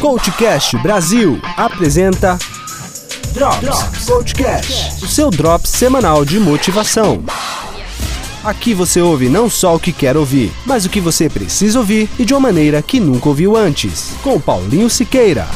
Coachcast Brasil apresenta Drops, Coachcast, o seu drops semanal de motivação. Aqui você ouve não só o que quer ouvir, mas o que você precisa ouvir e de uma maneira que nunca ouviu antes. Com Paulinho Siqueira.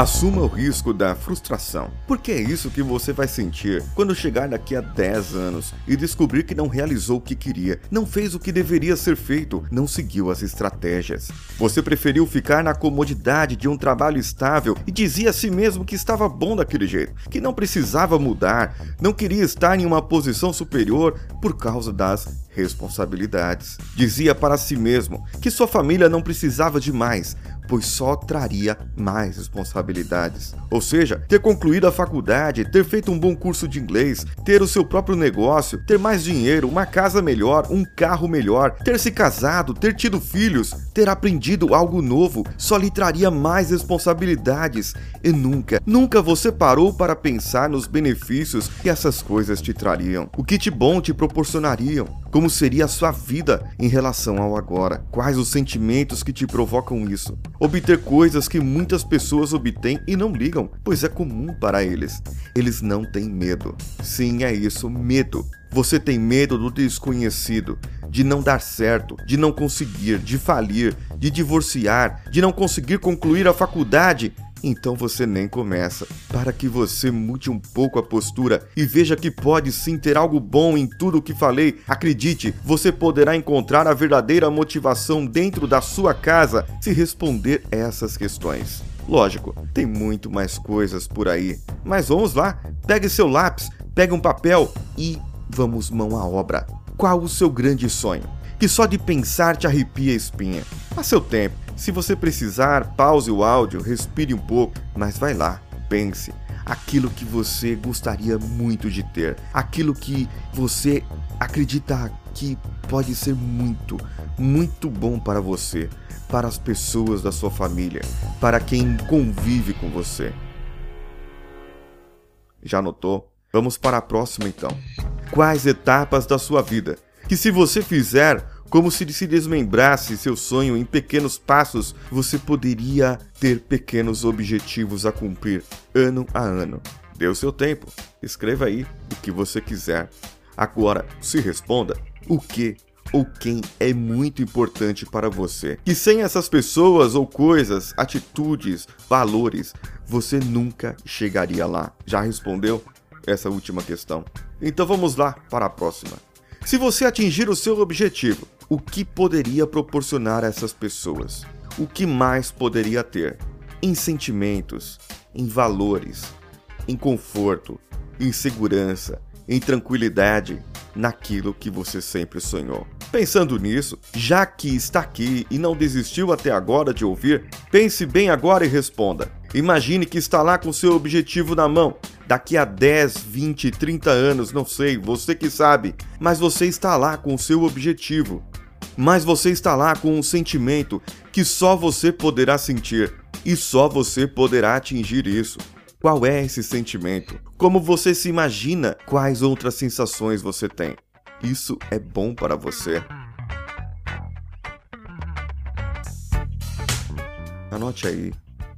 Assuma o risco da frustração, porque é isso que você vai sentir quando chegar daqui a 10 anos e descobrir que não realizou o que queria, não fez o que deveria ser feito, não seguiu as estratégias. Você preferiu ficar na comodidade de um trabalho estável e dizia a si mesmo que estava bom daquele jeito, que não precisava mudar, não queria estar em uma posição superior por causa das responsabilidades. Dizia para si mesmo que sua família não precisava de mais, pois só traria mais responsabilidades. Ou seja, ter concluído a faculdade, ter feito um bom curso de inglês, ter o seu próprio negócio, ter mais dinheiro, uma casa melhor, um carro melhor, ter se casado, ter tido filhos, ter aprendido algo novo, só lhe traria mais responsabilidades. E nunca, nunca você parou para pensar nos benefícios que essas coisas te trariam. O que de bom te proporcionariam? Como seria a sua vida em relação ao agora? Quais os sentimentos que te provocam isso? obter coisas que muitas pessoas obtêm e não ligam, pois é comum para eles. Eles não têm medo. Sim, é isso, medo. Você tem medo do desconhecido, de não dar certo, de não conseguir, de falir, de divorciar, de não conseguir concluir a faculdade então você nem começa. Para que você mude um pouco a postura e veja que pode sim ter algo bom em tudo o que falei, acredite, você poderá encontrar a verdadeira motivação dentro da sua casa se responder essas questões. Lógico, tem muito mais coisas por aí, mas vamos lá, pegue seu lápis, pegue um papel e vamos mão à obra. Qual o seu grande sonho? Que só de pensar te arrepia a espinha. A seu tempo, se você precisar, pause o áudio, respire um pouco, mas vai lá, pense aquilo que você gostaria muito de ter, aquilo que você acredita que pode ser muito, muito bom para você, para as pessoas da sua família, para quem convive com você. Já notou? Vamos para a próxima então. Quais etapas da sua vida que se você fizer como se se desmembrasse seu sonho em pequenos passos, você poderia ter pequenos objetivos a cumprir ano a ano. Dê o seu tempo. Escreva aí o que você quiser. Agora, se responda o que ou quem é muito importante para você. E sem essas pessoas ou coisas, atitudes, valores, você nunca chegaria lá. Já respondeu essa última questão? Então vamos lá para a próxima. Se você atingir o seu objetivo, o que poderia proporcionar a essas pessoas? O que mais poderia ter? Em sentimentos, em valores, em conforto, em segurança, em tranquilidade, naquilo que você sempre sonhou. Pensando nisso, já que está aqui e não desistiu até agora de ouvir, pense bem agora e responda. Imagine que está lá com seu objetivo na mão. Daqui a 10, 20, 30 anos, não sei, você que sabe, mas você está lá com o seu objetivo mas você está lá com um sentimento que só você poderá sentir e só você poderá atingir isso. Qual é esse sentimento? Como você se imagina? Quais outras sensações você tem? Isso é bom para você? Anote aí,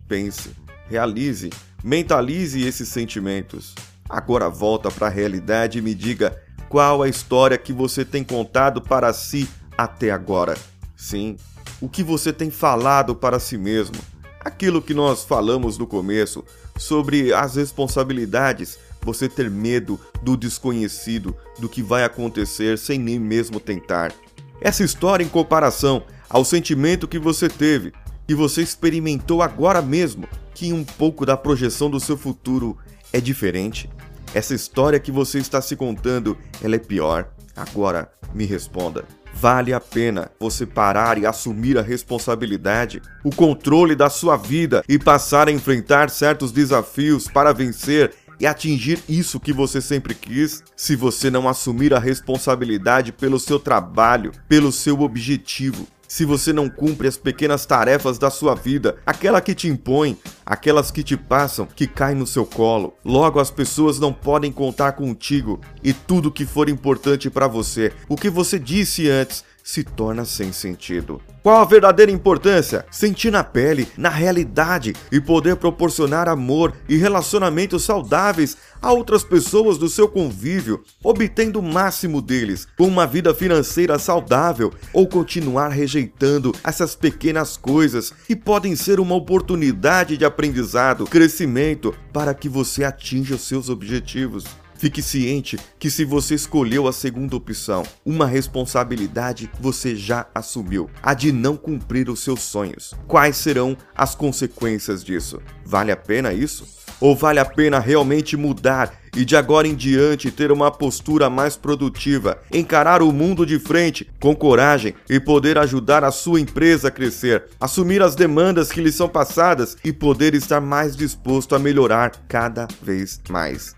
pense, realize, mentalize esses sentimentos. Agora volta para a realidade e me diga qual a história que você tem contado para si até agora. Sim, o que você tem falado para si mesmo. Aquilo que nós falamos no começo sobre as responsabilidades, você ter medo do desconhecido, do que vai acontecer sem nem mesmo tentar. Essa história em comparação ao sentimento que você teve, que você experimentou agora mesmo, que um pouco da projeção do seu futuro é diferente. Essa história que você está se contando, ela é pior. Agora, me responda. Vale a pena você parar e assumir a responsabilidade, o controle da sua vida e passar a enfrentar certos desafios para vencer e atingir isso que você sempre quis, se você não assumir a responsabilidade pelo seu trabalho, pelo seu objetivo, se você não cumpre as pequenas tarefas da sua vida, aquela que te impõe, aquelas que te passam, que caem no seu colo. Logo as pessoas não podem contar contigo e tudo que for importante para você, o que você disse antes, se torna sem sentido. Qual a verdadeira importância? Sentir na pele, na realidade e poder proporcionar amor e relacionamentos saudáveis a outras pessoas do seu convívio, obtendo o máximo deles com uma vida financeira saudável ou continuar rejeitando essas pequenas coisas que podem ser uma oportunidade de aprendizado, crescimento para que você atinja os seus objetivos. Fique ciente que se você escolheu a segunda opção, uma responsabilidade você já assumiu, a de não cumprir os seus sonhos. Quais serão as consequências disso? Vale a pena isso? Ou vale a pena realmente mudar e de agora em diante ter uma postura mais produtiva, encarar o mundo de frente com coragem e poder ajudar a sua empresa a crescer, assumir as demandas que lhe são passadas e poder estar mais disposto a melhorar cada vez mais?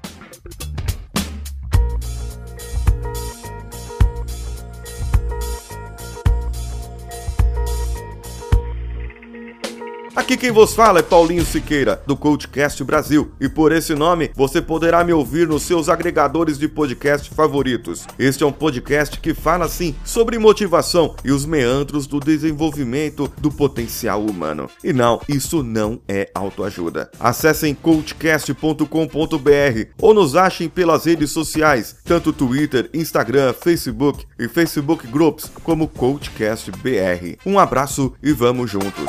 Aqui quem vos fala é Paulinho Siqueira, do Coachcast Brasil, e por esse nome você poderá me ouvir nos seus agregadores de podcast favoritos. Este é um podcast que fala sim sobre motivação e os meandros do desenvolvimento do potencial humano. E não, isso não é autoajuda. Acessem coachcast.com.br ou nos achem pelas redes sociais, tanto Twitter, Instagram, Facebook e Facebook Groups como Coachcast BR. Um abraço e vamos juntos.